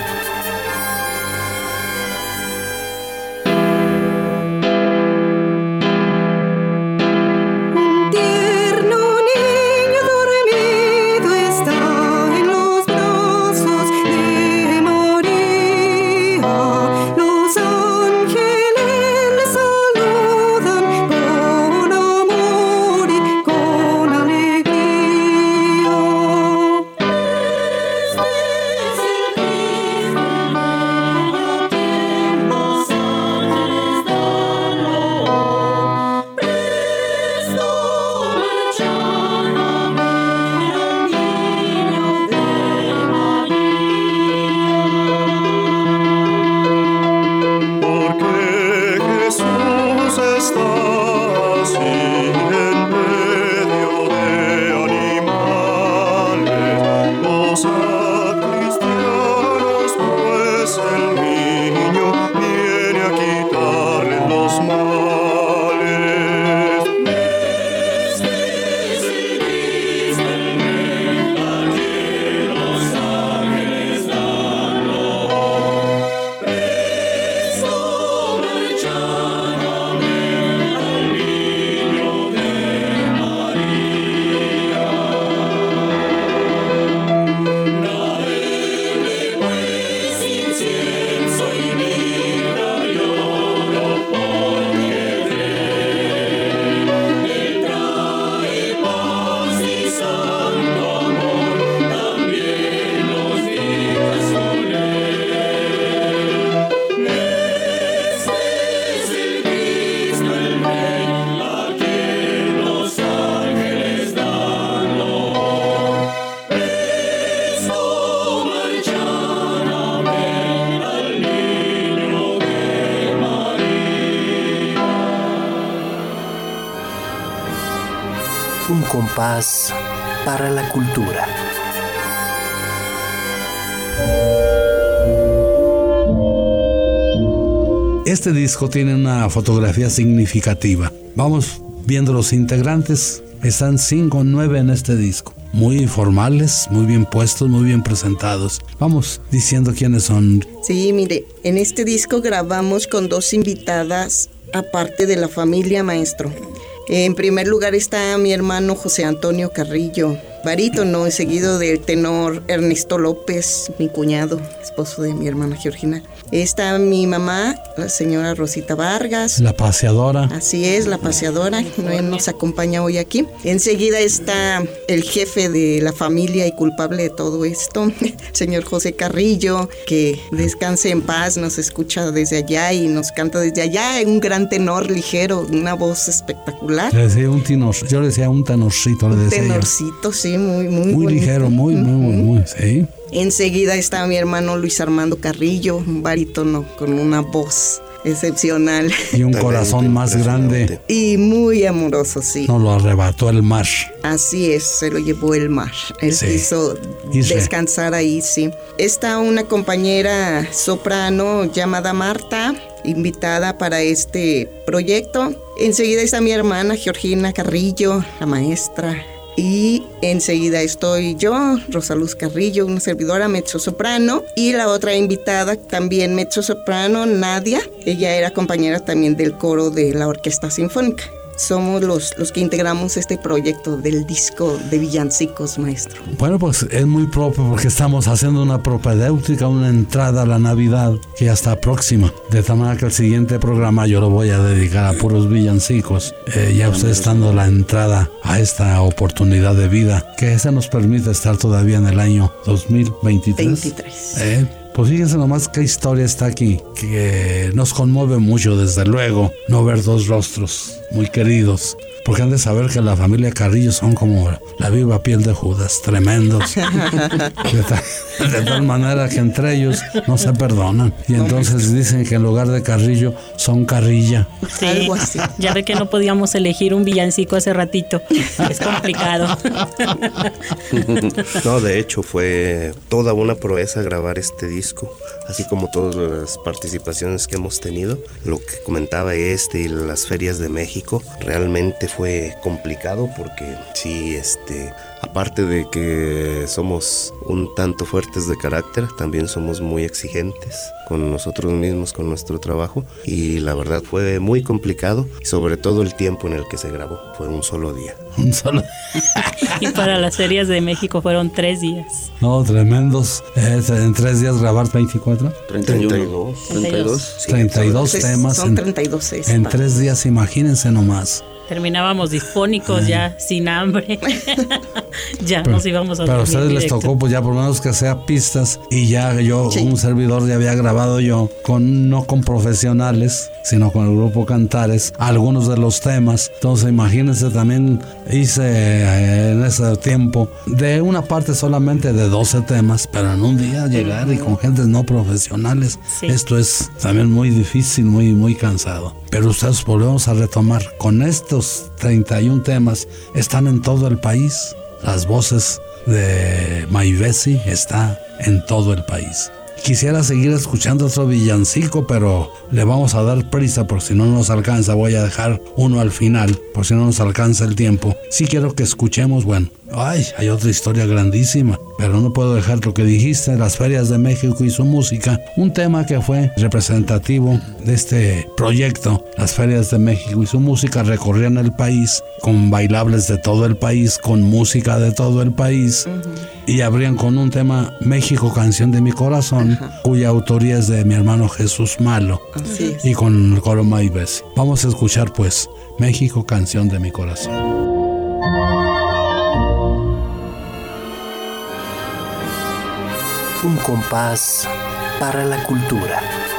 Compás para la cultura. Este disco tiene una fotografía significativa. Vamos viendo los integrantes. Están cinco o nueve en este disco. Muy formales, muy bien puestos, muy bien presentados. Vamos diciendo quiénes son. Sí, mire, en este disco grabamos con dos invitadas aparte de la familia maestro. En primer lugar está mi hermano José Antonio Carrillo, barítono, y seguido del tenor Ernesto López, mi cuñado, esposo de mi hermana Georgina. Está mi mamá, la señora Rosita Vargas. La paseadora. Así es, la paseadora, no nos acompaña hoy aquí. Enseguida está el jefe de la familia y culpable de todo esto, señor José Carrillo, que descanse en paz, nos escucha desde allá y nos canta desde allá, un gran tenor ligero, una voz espectacular. Le decía un tenor, yo le decía un tenorcito, le decía. Tenorcito, sí, muy, muy Muy bonito. ligero, muy, muy, muy, muy, sí. Enseguida está mi hermano Luis Armando Carrillo, un barítono con una voz excepcional Y un corazón más grande y muy amoroso, sí. nos lo arrebató el mar. Así es, se lo llevó el mar. Él Sí. quiso descansar ahí, sí. Está una compañera soprano llamada Marta, invitada para este proyecto. Enseguida está mi hermana Georgina Carrillo, la maestra. Y enseguida estoy yo, Rosaluz Carrillo, una servidora mezzo-soprano. Y la otra invitada, también mezzo-soprano, Nadia. Ella era compañera también del coro de la Orquesta Sinfónica. Somos los, los que integramos este proyecto del disco de villancicos, maestro. Bueno, pues es muy propio porque estamos haciendo una propedéutica, una entrada a la Navidad que ya está próxima. De tal manera que el siguiente programa yo lo voy a dedicar a puros villancicos. Eh, ya usted estando la entrada a esta oportunidad de vida que se nos permite estar todavía en el año 2023. 23. Eh, pues fíjense nomás qué historia está aquí, que nos conmueve mucho, desde luego, no ver dos rostros muy queridos. Porque han de saber que la familia Carrillo son como la viva piel de Judas, tremendos. De, ta- de tal manera que entre ellos no se perdonan. Y entonces dicen que en lugar de Carrillo son Carrilla. Sí, Algo así. Ya ve que no podíamos elegir un villancico hace ratito. Es complicado. No, de hecho fue toda una proeza grabar este disco, así como todas las participaciones que hemos tenido. Lo que comentaba este y las ferias de México realmente fue complicado porque sí, este, aparte de que somos un tanto fuertes de carácter, también somos muy exigentes con nosotros mismos, con nuestro trabajo y la verdad fue muy complicado, sobre todo el tiempo en el que se grabó, fue un solo día. Un solo- Y para las ferias de México fueron tres días. No, tremendos. Eh, en tres días grabar 24. 31. 32. 32. Sí, 32 Entonces, temas. Son en- 32 seis, En pa. tres días, imagínense nomás. Terminábamos disfónicos ya, sin hambre. ya nos íbamos a Pero a ustedes les tocó, pues ya por lo menos que sea pistas. Y ya yo, Sí. un servidor, ya había grabado yo, con no con profesionales, sino con el grupo Cantares, algunos de los temas. Entonces, imagínense, también hice eh, en ese tiempo de una parte solamente de 12 temas, pero en un día llegar y con gentes no profesionales, Sí. esto es también muy difícil, muy, muy cansado. Pero ustedes volvemos a retomar, con estos 31 temas, están en todo el país. Las voces de Maivesi está en todo el país. Quisiera seguir escuchando otro villancico, pero le vamos a dar prisa por si no nos alcanza. Voy a dejar uno al final, por si no nos alcanza el tiempo. Sí quiero que escuchemos, bueno, ay, hay otra historia grandísima, pero no puedo dejar lo que dijiste, las ferias de México y su música. Un tema que fue representativo de este proyecto. Las ferias de México y su música recorrían el país con bailables de todo el país, con música de todo el país y abrían con un tema México, canción de mi corazón, cuya autoría es de mi hermano Jesús Malo Así y con el coro. Vamos a escuchar pues México, canción de mi corazón. Un compás para la cultura.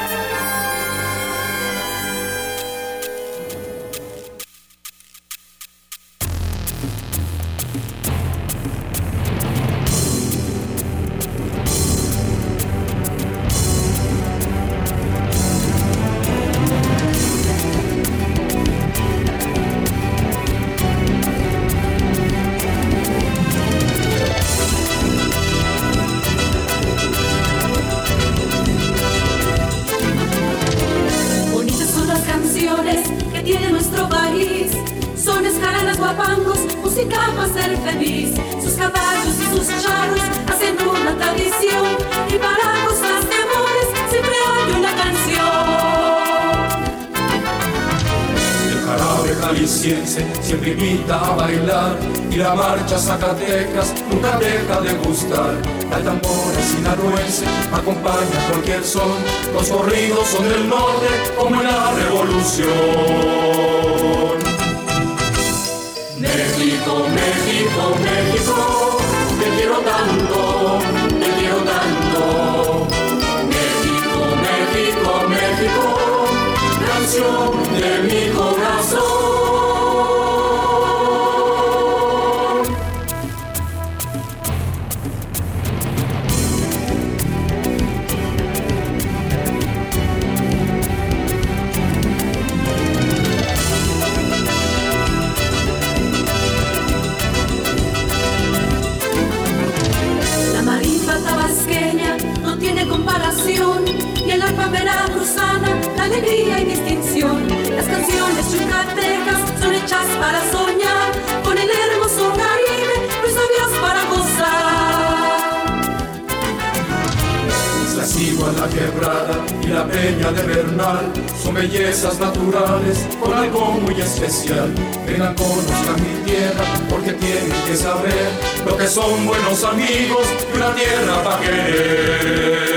Isla Sigua, la quebrada y la peña de Bernal son bellezas naturales con algo muy especial. Vengan, conozcan mi tierra porque tienen que saber lo que son buenos amigos y una tierra para querer.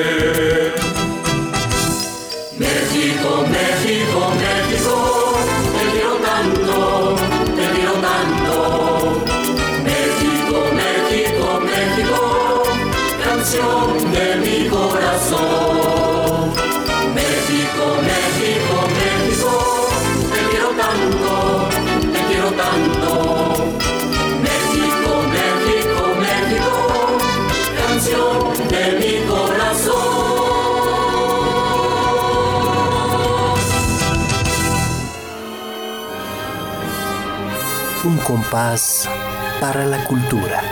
México, México, México, te quiero tanto, te quiero tanto. México, México, México, canción compás para la cultura.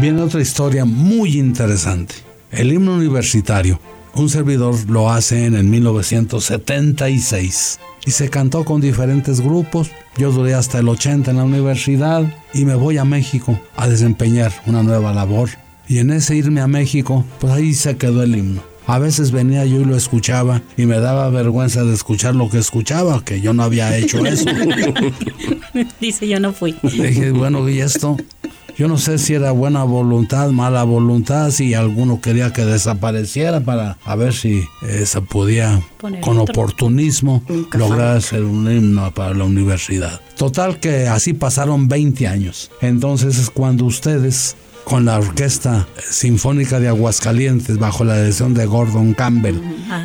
Viene otra historia muy interesante. El himno universitario. Un servidor lo hace en el 1976 y se cantó con diferentes grupos. Yo duré hasta el 80 en la universidad y me voy a México a desempeñar una nueva labor. Y en ese irme a México, pues ahí se quedó el himno. A veces venía yo y lo escuchaba y me daba vergüenza de escuchar lo que escuchaba, que yo no había hecho eso. Dice, yo no fui. Dije, bueno, ¿y esto? Yo no sé si era buena voluntad, mala voluntad, si alguno quería que desapareciera para a ver si eh, se podía, Poner con otro. oportunismo, lograr hacer un himno para la universidad. Total que así pasaron 20 años. Entonces es cuando ustedes, con la Orquesta Sinfónica de Aguascalientes, bajo la dirección de Gordon Campbell,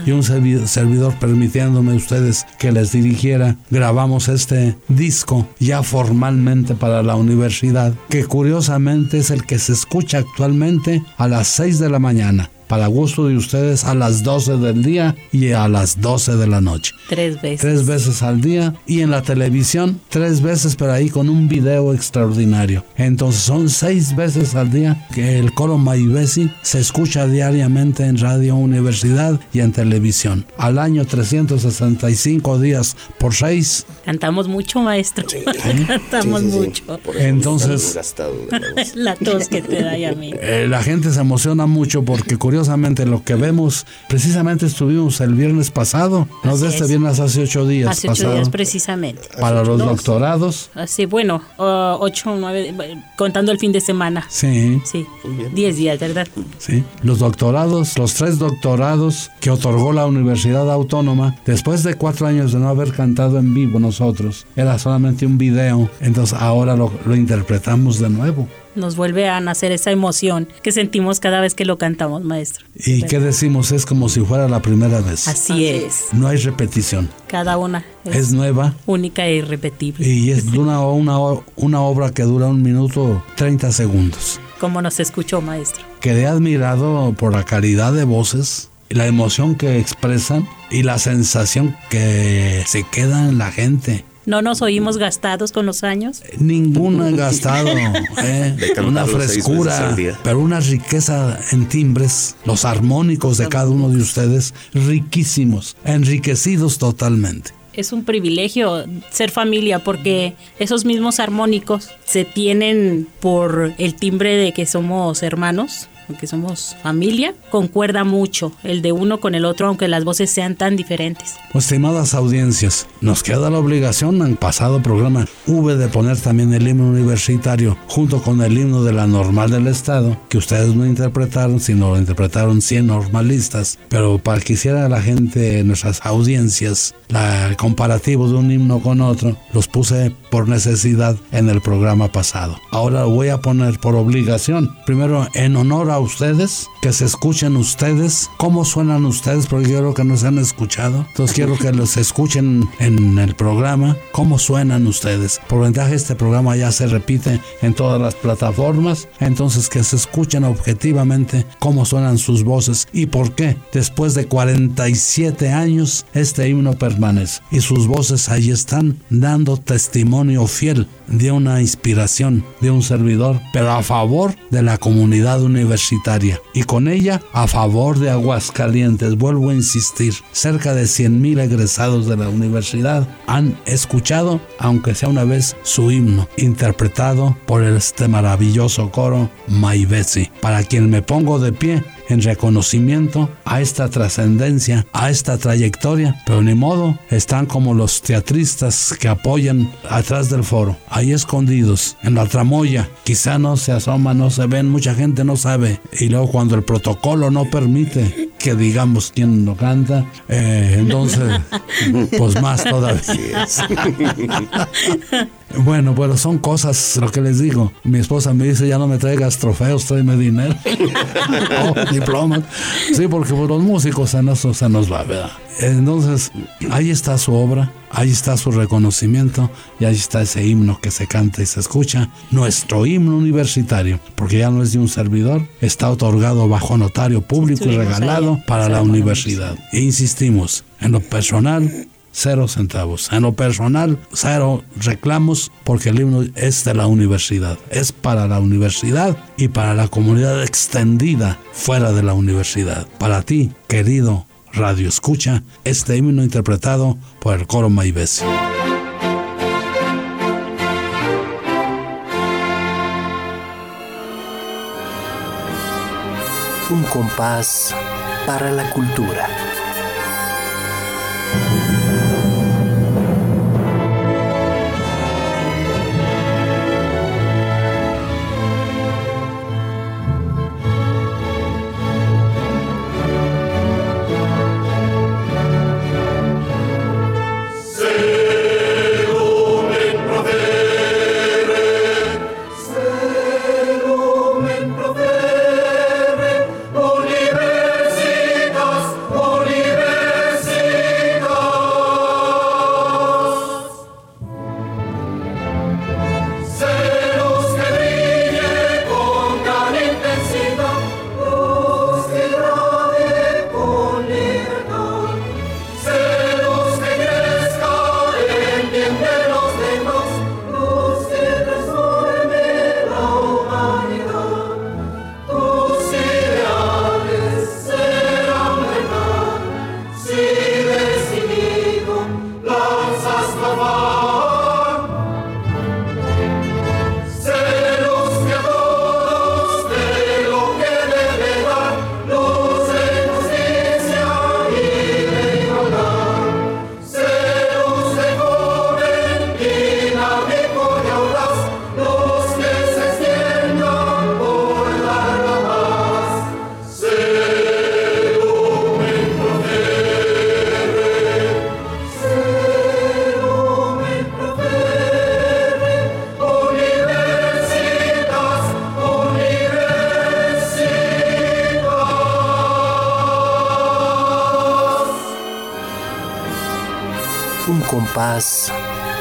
y un servi- servidor permitiéndome ustedes que les dirigiera, grabamos este disco ya formalmente para la universidad, que curiosamente es el que se escucha actualmente a las 6 de la mañana. Para gusto de ustedes a las 12 del día y a las 12 de la noche. Tres veces. Tres veces al día y en la televisión tres veces, pero ahí con un video extraordinario. Entonces son seis veces al día que el coro Maivesi se escucha diariamente en Radio Universidad y en televisión. Al año 365 días por seis. Cantamos mucho, maestro. Cantamos Sí, sí, sí. mucho. Entonces-. La tos que te da y a mí. Eh, la gente se emociona mucho porque curiosamente lo que vemos, precisamente estuvimos el viernes pasado, no de este es. viernes hace ocho días Hace ocho pasado, días precisamente. para los doctorados. Así, bueno, uh, ocho, nueve, contando el fin de semana. Sí. Sí, diez días, ¿verdad? Sí, los doctorados, los tres doctorados que otorgó la Universidad Autónoma, después de cuatro años de no haber cantado en vivo nosotros, era solamente un video, entonces ahora lo, lo interpretamos de nuevo. Nos vuelve a nacer esa emoción que sentimos cada vez que lo cantamos, maestro. ¿Y qué decimos? Es como si fuera la primera vez. Así es. No hay repetición, Cada una es, es nueva única e irrepetible. y es una, una, una obra que dura un minuto 30 segundos. Como nos escuchó, maestro. Quedé admirado por la calidad de voces, la emoción que expresan y la sensación que se queda en la gente. ¿No nos oímos gastados con los años? Ninguna gastado, ¿eh? Una frescura, pero una riqueza en timbres, los armónicos de cada uno de ustedes, riquísimos, enriquecidos totalmente. Es un privilegio ser familia porque esos mismos armónicos se tienen por el timbre de que somos hermanos, que somos familia, concuerda mucho el de uno con el otro, aunque las voces sean tan diferentes. Estimadas audiencias, nos queda la obligación en pasado programa V de poner también el himno universitario junto con el himno de la normal del Estado, que ustedes no interpretaron, sino lo interpretaron 100 normalistas. Pero para que hiciera la gente, nuestras audiencias, la, el comparativo de un himno con otro, los puse por necesidad en el programa pasado. Ahora lo voy a poner por obligación. Primero, en honor a ustedes, que se escuchen ustedes, cómo suenan ustedes, porque yo creo que no se han escuchado. Entonces quiero que los escuchen en el programa, cómo suenan ustedes. Por ventaja este programa ya se repite en todas las plataformas, entonces que se escuchen objetivamente cómo suenan sus voces y por qué después de 47 años este himno permanece y sus voces ahí están dando testimonio fiel de una inspiración de un servidor, pero a favor de la comunidad universitaria y con ella a favor de Aguascalientes. Vuelvo a insistir, cerca de 100 mil egresados de la universidad han escuchado, aunque sea una vez, su himno, interpretado por este maravilloso coro Maivesi, para quien me pongo de pie en reconocimiento a esta trascendencia, a esta trayectoria, pero ni modo, están como los teatristas que apoyan atrás del foro, ahí escondidos, en la tramoya, quizá no se asoman, no se ven, mucha gente no sabe, y luego cuando el protocolo no permite que digamos quién lo canta, eh, entonces, pues más todavía. Bueno, pero son cosas, lo que les digo. Mi esposa me dice, ya no me traigas trofeos, tráeme dinero. o diplomas. Sí, porque por los músicos en eso se nos va, ¿verdad? Entonces, ahí está su obra, ahí está su reconocimiento y ahí está ese himno que se canta y se escucha. Nuestro himno universitario, porque ya no es de un servidor, está otorgado bajo notario público y regalado para la universidad. E insistimos, en lo personal, cero centavos. En lo personal, cero reclamos porque el himno es de la universidad. Es para la universidad y para la comunidad extendida fuera de la universidad. Para ti, querido Radio Escucha, este himno interpretado por el coro Maivesi. Un compás para la cultura.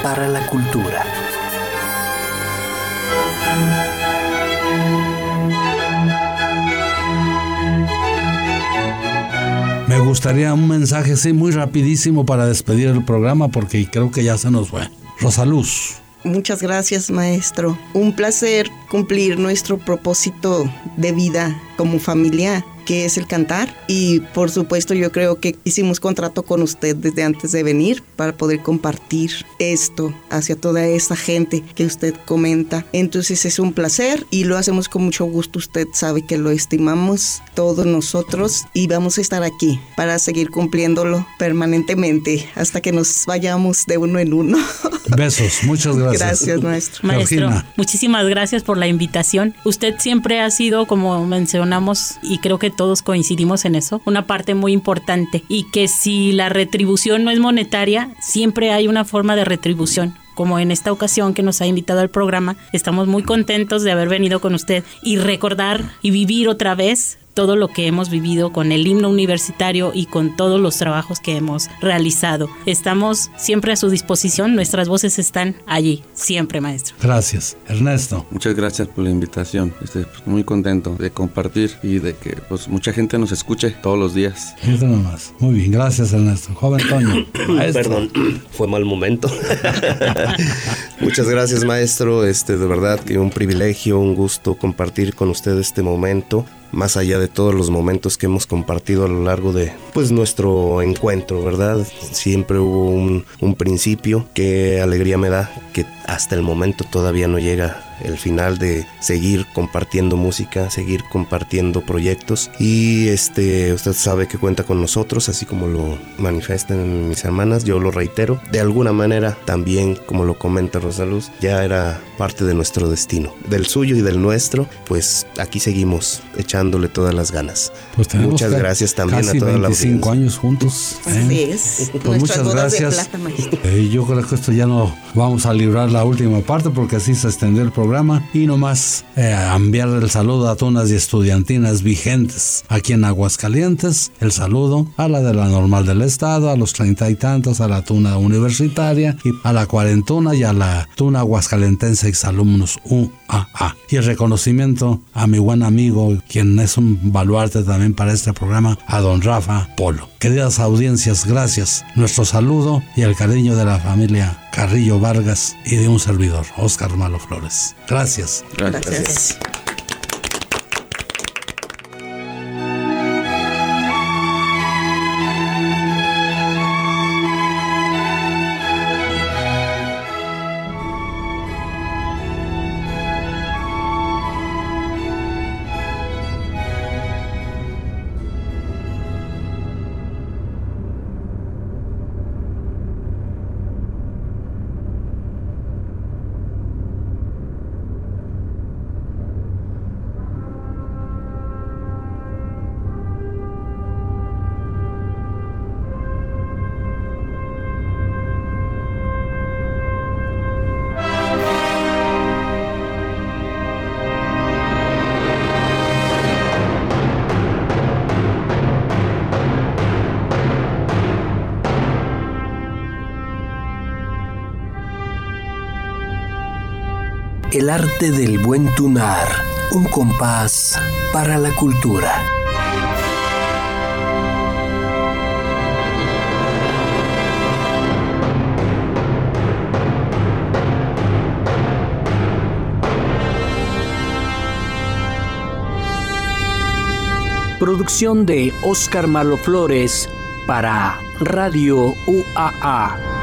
Para la cultura. Me gustaría un mensaje así muy rapidísimo para despedir el programa porque creo que ya se nos fue. Rosaluz. Muchas gracias, maestro. Un placer cumplir nuestro propósito de vida como familia es el cantar y por supuesto yo creo que hicimos contrato con usted desde antes de venir para poder compartir esto hacia toda esa gente que usted comenta. Entonces es un placer y lo hacemos con mucho gusto. Usted sabe que lo estimamos todos nosotros y vamos a estar aquí para seguir cumpliéndolo permanentemente hasta que nos vayamos de uno en uno. Besos, muchas gracias. Gracias, maestro. Maestro, Georgina. muchísimas gracias por la invitación. Usted siempre ha sido, como mencionamos, y creo que todos coincidimos en eso, una parte muy importante. Y que si la retribución no es monetaria, siempre hay una forma de retribución. Como en esta ocasión que nos ha invitado al programa, estamos muy contentos de haber venido con usted y recordar y vivir otra vez todo lo que hemos vivido con el himno universitario y con todos los trabajos que hemos realizado. Estamos siempre a su disposición, nuestras voces están allí, siempre, maestro. Gracias. Ernesto. Muchas gracias por la invitación. Estoy pues, muy contento de compartir y de que pues mucha gente nos escuche todos los días. Fíjate nomás. Muy bien, gracias Ernesto. Joven Toño. Perdón, fue mal momento. Muchas gracias, maestro. Este, de verdad que un privilegio, un gusto compartir con usted este momento. Más allá de todos los momentos que hemos compartido a lo largo de pues nuestro encuentro, ¿verdad? Siempre hubo un, principio. Qué alegría me da que hasta el momento todavía no llega el final de seguir compartiendo música, seguir compartiendo proyectos y este usted sabe que cuenta con nosotros, así como lo manifiestan mis hermanas, yo lo reitero. De alguna manera también, como lo comenta Rosaluz, ya era parte de nuestro destino, del suyo y del nuestro, pues aquí seguimos echándole todas las ganas. Pues tenemos Muchas gracias también casi a toda la 25 audiencia. años juntos. ¿eh? Es. Pues muchas gracias. plata. Eh, yo creo que esto ya no vamos a librar la última parte porque así se extendió el programa y nomás eh, enviar el saludo a tunas y estudiantinas vigentes aquí en Aguascalientes. El saludo a la de la normal del estado, a los treinta y tantos, a la tuna universitaria y a la cuarentona y a la tuna aguascalentense exalumnos UAA. Y el reconocimiento a mi buen amigo, quien es un baluarte también para este programa, a don Rafa Polo. Queridas audiencias, gracias. Nuestro saludo y el cariño de la familia Carrillo Vargas y de un servidor, Oscar Malo Flores. Gracias. Gracias. El arte del buen tunar, un compás para la cultura. Producción de Oscar Malo Flores para Radio UAA.